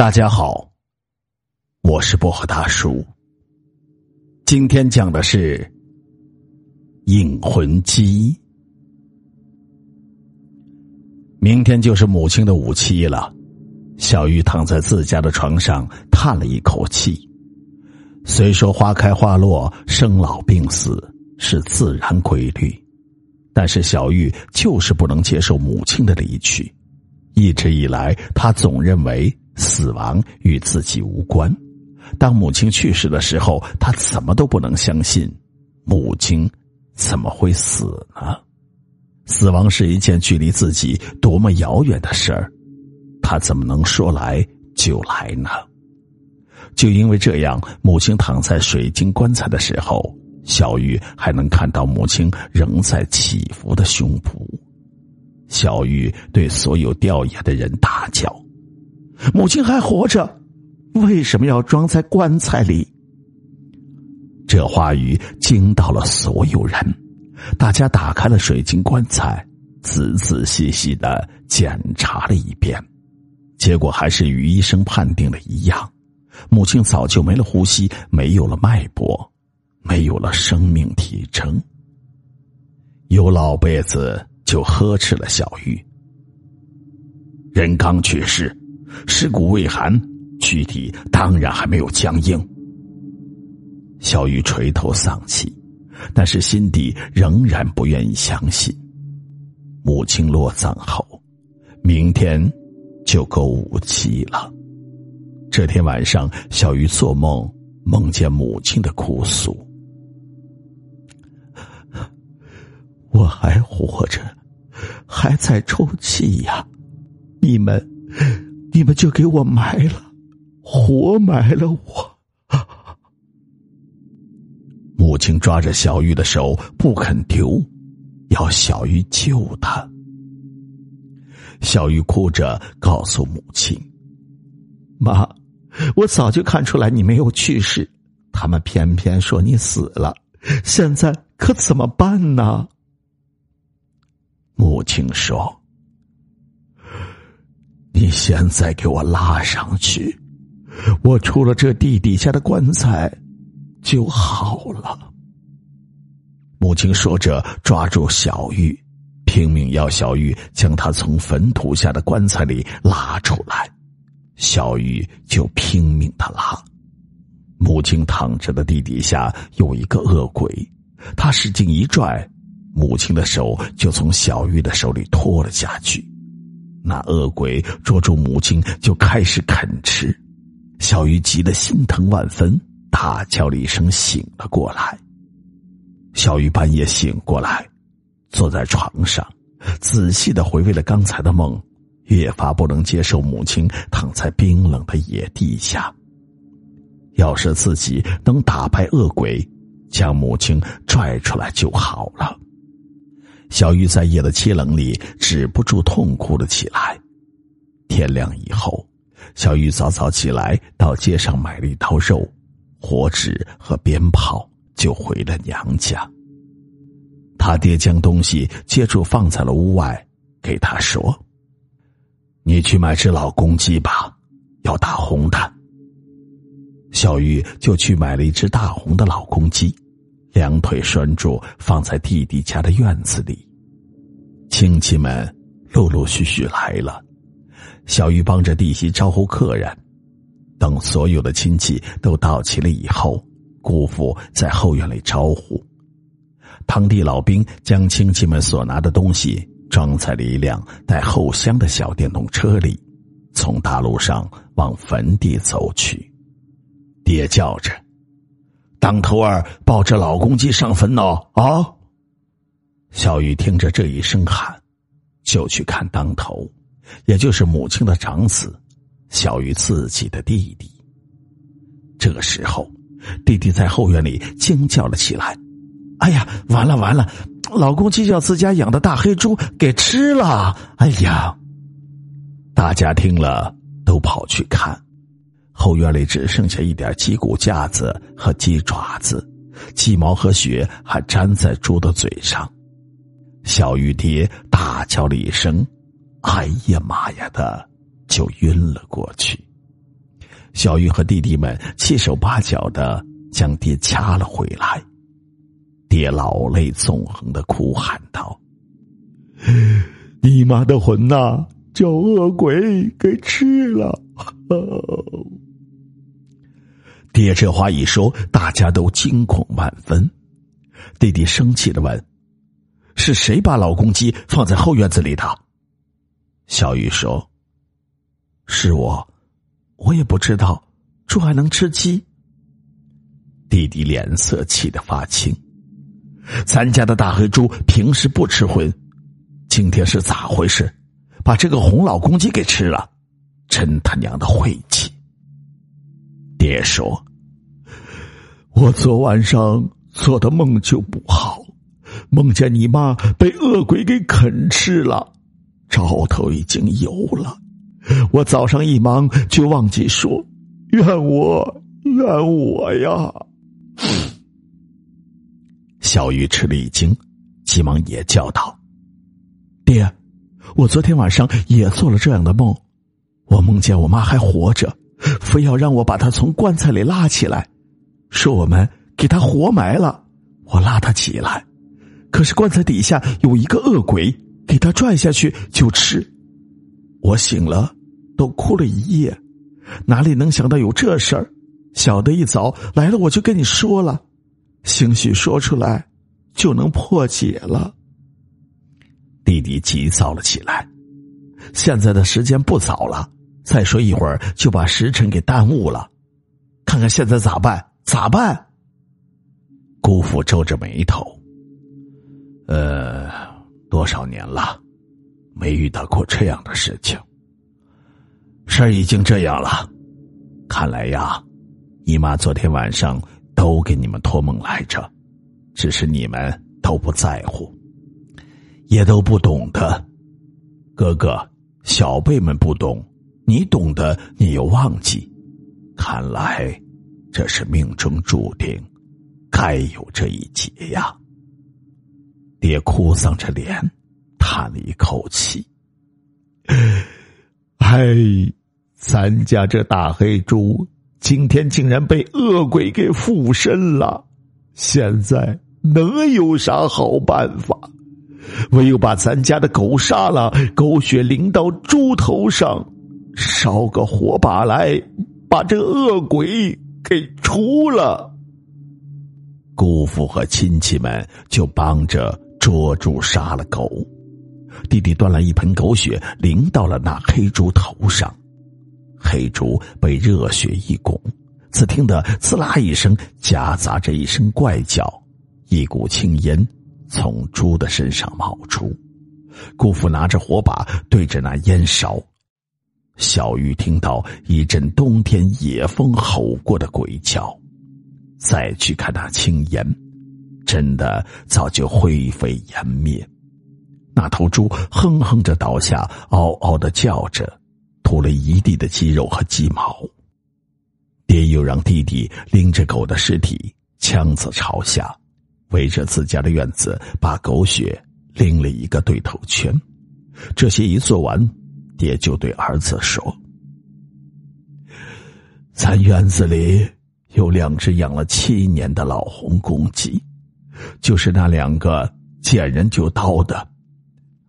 大家好，我是薄荷大叔。今天讲的是引魂机。明天就是母亲的五七了，小玉躺在自家的床上，叹了一口气。虽说花开花落、生老病死是自然规律，但是小玉就是不能接受母亲的离去。一直以来，她总认为。死亡与自己无关。当母亲去世的时候，他怎么都不能相信，母亲怎么会死呢？死亡是一件距离自己多么遥远的事儿，他怎么能说来就来呢？就因为这样，母亲躺在水晶棺材的时候，小玉还能看到母亲仍在起伏的胸脯。小玉对所有吊唁的人大叫。母亲还活着，为什么要装在棺材里？这话语惊到了所有人，大家打开了水晶棺材，仔仔细细的检查了一遍，结果还是与医生判定的一样，母亲早就没了呼吸，没有了脉搏，没有了生命体征。有老辈子就呵斥了小玉：“人刚去世。”尸骨未寒，躯体当然还没有僵硬。小雨垂头丧气，但是心底仍然不愿意相信。母亲落葬后，明天就够五七了。这天晚上，小雨做梦，梦见母亲的哭诉：“我还活着，还在抽泣呀！你们。”你们就给我埋了，活埋了我。母亲抓着小玉的手不肯丢，要小玉救她。小玉哭着告诉母亲：“妈，我早就看出来你没有去世，他们偏偏说你死了，现在可怎么办呢？”母亲说。现在给我拉上去，我出了这地底下的棺材就好了。母亲说着，抓住小玉，拼命要小玉将她从坟土下的棺材里拉出来。小玉就拼命的拉。母亲躺着的地底下有一个恶鬼，他使劲一拽，母亲的手就从小玉的手里脱了下去。那恶鬼捉住母亲就开始啃吃，小鱼急得心疼万分，大叫了一声醒了过来。小鱼半夜醒过来，坐在床上，仔细的回味了刚才的梦，越发不能接受母亲躺在冰冷的野地下。要是自己能打败恶鬼，将母亲拽出来就好了。小玉在夜的凄冷里止不住痛哭了起来。天亮以后，小玉早早起来，到街上买了一刀肉、火纸和鞭炮，就回了娘家。他爹将东西接住放在了屋外，给他说：“你去买只老公鸡吧，要大红的。”小玉就去买了一只大红的老公鸡。两腿拴住，放在弟弟家的院子里。亲戚们陆陆续续来了，小玉帮着弟媳招呼客人。等所有的亲戚都到齐了以后，姑父在后院里招呼。堂弟老兵将亲戚们所拿的东西装在了一辆带后箱的小电动车里，从大路上往坟地走去。爹叫着。当头儿抱着老公鸡上坟呢啊！小玉听着这一声喊，就去看当头，也就是母亲的长子，小玉自己的弟弟。这个时候，弟弟在后院里惊叫了起来：“哎呀，完了完了！老公鸡叫自家养的大黑猪给吃了！”哎呀！大家听了都跑去看。后院里只剩下一点鸡骨架子和鸡爪子，鸡毛和血还粘在猪的嘴上。小玉爹大叫了一声：“哎呀妈呀！”的就晕了过去。小玉和弟弟们七手八脚的将爹掐了回来。爹老泪纵横的哭喊道：“你妈的魂呐，叫恶鬼给吃了！” 爹这话一说，大家都惊恐万分。弟弟生气的问：“是谁把老公鸡放在后院子里的？”小雨说：“是我，我也不知道，猪还能吃鸡。”弟弟脸色气得发青。咱家的大黑猪平时不吃荤，今天是咋回事？把这个红老公鸡给吃了，真他娘的晦气！爹说：“我昨晚上做的梦就不好，梦见你妈被恶鬼给啃吃了，兆头已经有了。我早上一忙就忘记说，怨我怨我呀！”小玉吃了一惊，急忙也叫道：“爹，我昨天晚上也做了这样的梦，我梦见我妈还活着，非要让我把他从棺材里拉起来，说我们给他活埋了。我拉他起来，可是棺材底下有一个恶鬼，给他拽下去就吃。我醒了，都哭了一夜，哪里能想到有这事儿？小的一早来了，我就跟你说了。”兴许说出来，就能破解了。弟弟急躁了起来。现在的时间不早了，再说一会儿就把时辰给耽误了。看看现在咋办？咋办？姑父皱着眉头。呃，多少年了，没遇到过这样的事情。事儿已经这样了，看来呀，姨妈昨天晚上。都给你们托梦来着，只是你们都不在乎，也都不懂的。哥哥，小辈们不懂，你懂得，你又忘记。看来这是命中注定，该有这一劫呀。爹哭丧着脸，叹了一口气：“ 哎，咱家这大黑猪。”今天竟然被恶鬼给附身了，现在能有啥好办法？唯有把咱家的狗杀了，狗血淋到猪头上，烧个火把来，把这恶鬼给除了。姑父和亲戚们就帮着捉猪杀了狗，弟弟端了一盆狗血淋到了那黑猪头上。黑猪被热血一拱，只听得“滋啦”一声，夹杂着一声怪叫，一股青烟从猪的身上冒出。姑父拿着火把对着那烟烧。小玉听到一阵冬天野风吼过的鬼叫，再去看那青烟，真的早就灰飞烟灭。那头猪哼哼着倒下，嗷嗷的叫着。吐了一地的鸡肉和鸡毛，爹又让弟弟拎着狗的尸体，枪子朝下，围着自家的院子，把狗血拎了一个对头圈。这些一做完，爹就对儿子说：“咱院子里有两只养了七年的老红公鸡，就是那两个见人就叨的，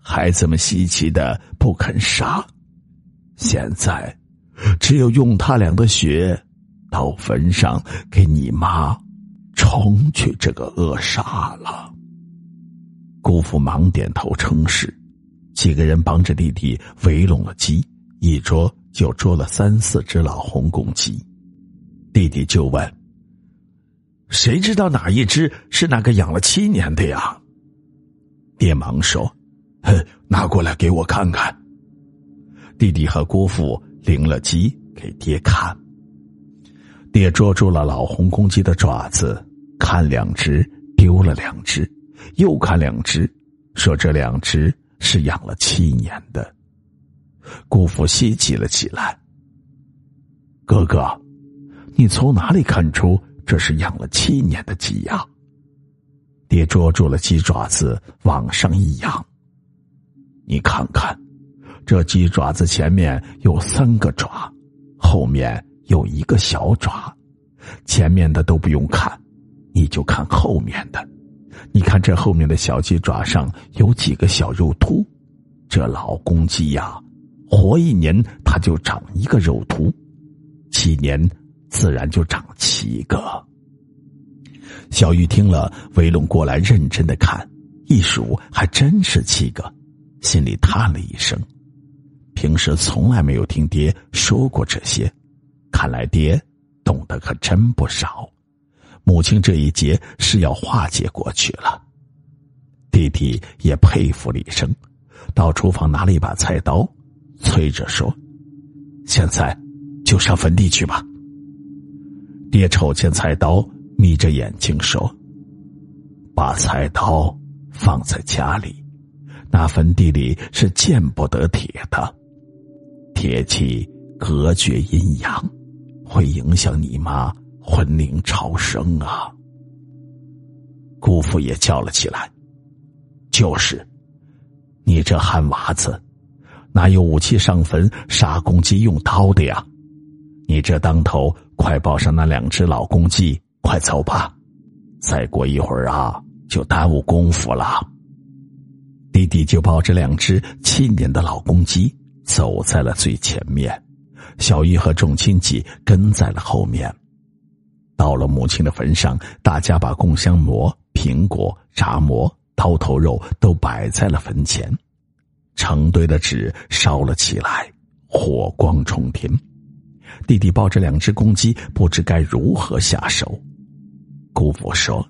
孩子们稀奇的不肯杀。”现在，只有用他俩的血到坟上给你妈冲去这个恶煞了。姑父忙点头称是，几个人帮着弟弟围拢了鸡，一捉就捉了三四只老红公鸡。弟弟就问：“谁知道哪一只是那个养了七年的呀？”爹忙说：“哼，拿过来给我看看。”弟弟和姑父领了鸡给爹看，爹捉住了老红公鸡的爪子，看两只，丢了两只，又看两只，说这两只是养了七年的。姑父稀奇了起来：“哥哥，你从哪里看出这是养了七年的鸡呀？”爹捉住了鸡爪子，往上一扬：“你看看。”这鸡爪子前面有三个爪，后面有一个小爪，前面的都不用看，你就看后面的。你看这后面的小鸡爪上有几个小肉突？这老公鸡呀，活一年它就长一个肉突，七年自然就长七个。小玉听了，围拢过来认真的看，一数还真是七个，心里叹了一声。平时从来没有听爹说过这些，看来爹懂得可真不少。母亲这一劫是要化解过去了。弟弟也佩服了一声，到厨房拿了一把菜刀，催着说：“现在就上坟地去吧。”爹瞅见菜刀。眯着眼睛说：“把菜刀放在家里，那坟地里是见不得铁的。铁器隔绝阴阳，会影响你妈魂灵超生啊。”姑父也叫了起来：“就是，你这憨娃子，哪有武器上坟杀公鸡用刀的呀？你这当头，快抱上那两只老公鸡。”快走吧，再过一会儿啊，就耽误功夫了。弟弟就抱着两只七年的老公鸡走在了最前面，小玉和众亲戚跟在了后面。到了母亲的坟上，大家把供香馍、苹果、炸馍、刀头肉都摆在了坟前，成堆的纸烧了起来，火光冲天。弟弟抱着两只公鸡，不知该如何下手。姑父说：“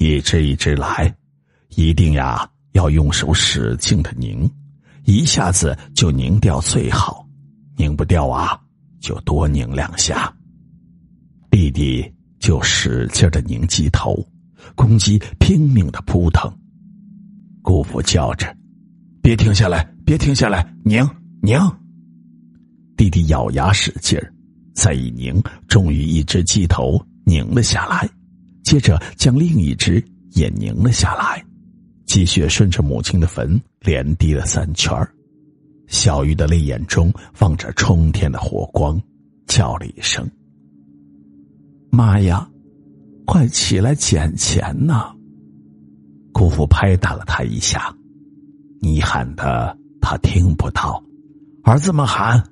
一只一只来，一定呀要用手使劲的拧，一下子就拧掉最好。拧不掉啊，就多拧两下。”弟弟就使劲的拧鸡头，公鸡拼命的扑腾。姑父叫着：“别停下来，别停下来，拧拧！”弟弟咬牙使劲儿，再一拧，终于一只鸡头。拧了下来，接着将另一只也拧了下来，鸡血顺着母亲的坟连滴了三圈小玉的泪眼中望着冲天的火光，叫了一声：“妈呀，快起来捡钱呐！”姑父拍打了他一下，你喊的他听不到，儿子们喊。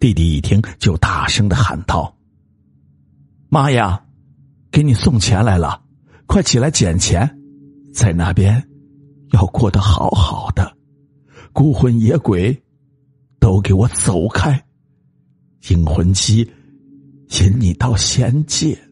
弟弟一听就大声的喊道。妈呀，给你送钱来了，快起来捡钱，在那边要过得好好的，孤魂野鬼都给我走开，阴魂鸡引你到仙界。